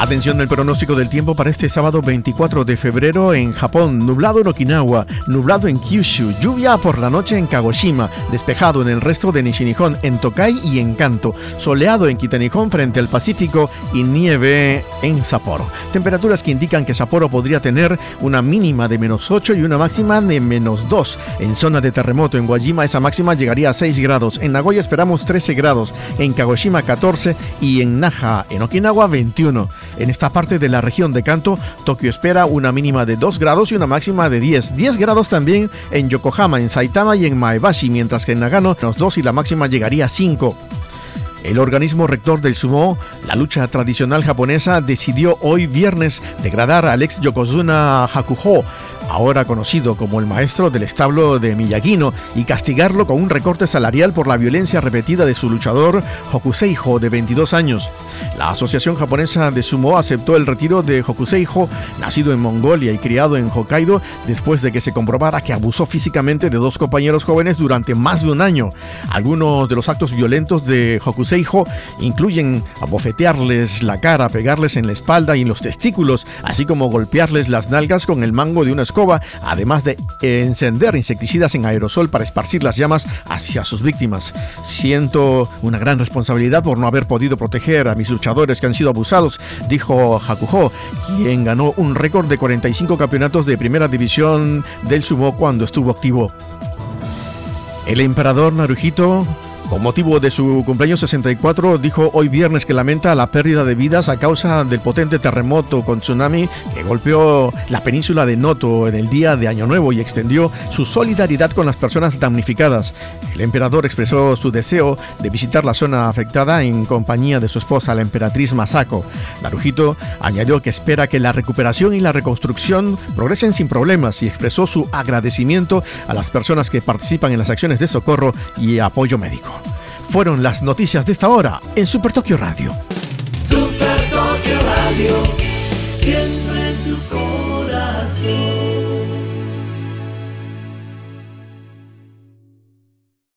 Atención el pronóstico del tiempo para este sábado 24 de febrero en Japón. Nublado en Okinawa, nublado en Kyushu, lluvia por la noche en Kagoshima, despejado en el resto de Nishinihon, en Tokai y en Kanto, soleado en Kitanihon frente al Pacífico y nieve en Sapporo. Temperaturas que indican que Sapporo podría tener una mínima de menos 8 y una máxima de menos 2. En zona de terremoto en Guajima esa máxima llegaría a 6 grados. En Nagoya esperamos 13 grados, en Kagoshima 14 y en Naha, en Okinawa 21. En esta parte de la región de Kanto, Tokio espera una mínima de 2 grados y una máxima de 10. 10 grados también en Yokohama, en Saitama y en Maebashi, mientras que en Nagano los 2 y la máxima llegaría a 5. El organismo rector del sumo, la lucha tradicional japonesa, decidió hoy viernes degradar al ex Yokozuna Hakuho ahora conocido como el maestro del establo de Miyagino, y castigarlo con un recorte salarial por la violencia repetida de su luchador Hokuseiho de 22 años. La Asociación Japonesa de Sumo aceptó el retiro de Hokuseiho, nacido en Mongolia y criado en Hokkaido, después de que se comprobara que abusó físicamente de dos compañeros jóvenes durante más de un año. Algunos de los actos violentos de Hokuseiho incluyen abofetearles la cara, pegarles en la espalda y en los testículos, así como golpearles las nalgas con el mango de una escoba además de encender insecticidas en aerosol para esparcir las llamas hacia sus víctimas. Siento una gran responsabilidad por no haber podido proteger a mis luchadores que han sido abusados, dijo Hakuho, quien ganó un récord de 45 campeonatos de primera división del sumo cuando estuvo activo. El emperador Naruhito con motivo de su cumpleaños 64, dijo hoy viernes que lamenta la pérdida de vidas a causa del potente terremoto con tsunami que golpeó la península de Noto en el día de Año Nuevo y extendió su solidaridad con las personas damnificadas. El emperador expresó su deseo de visitar la zona afectada en compañía de su esposa, la emperatriz Masako. Naruhito añadió que espera que la recuperación y la reconstrucción progresen sin problemas y expresó su agradecimiento a las personas que participan en las acciones de socorro y apoyo médico fueron las noticias de esta hora en Super Tokio Radio. Super Tokio Radio,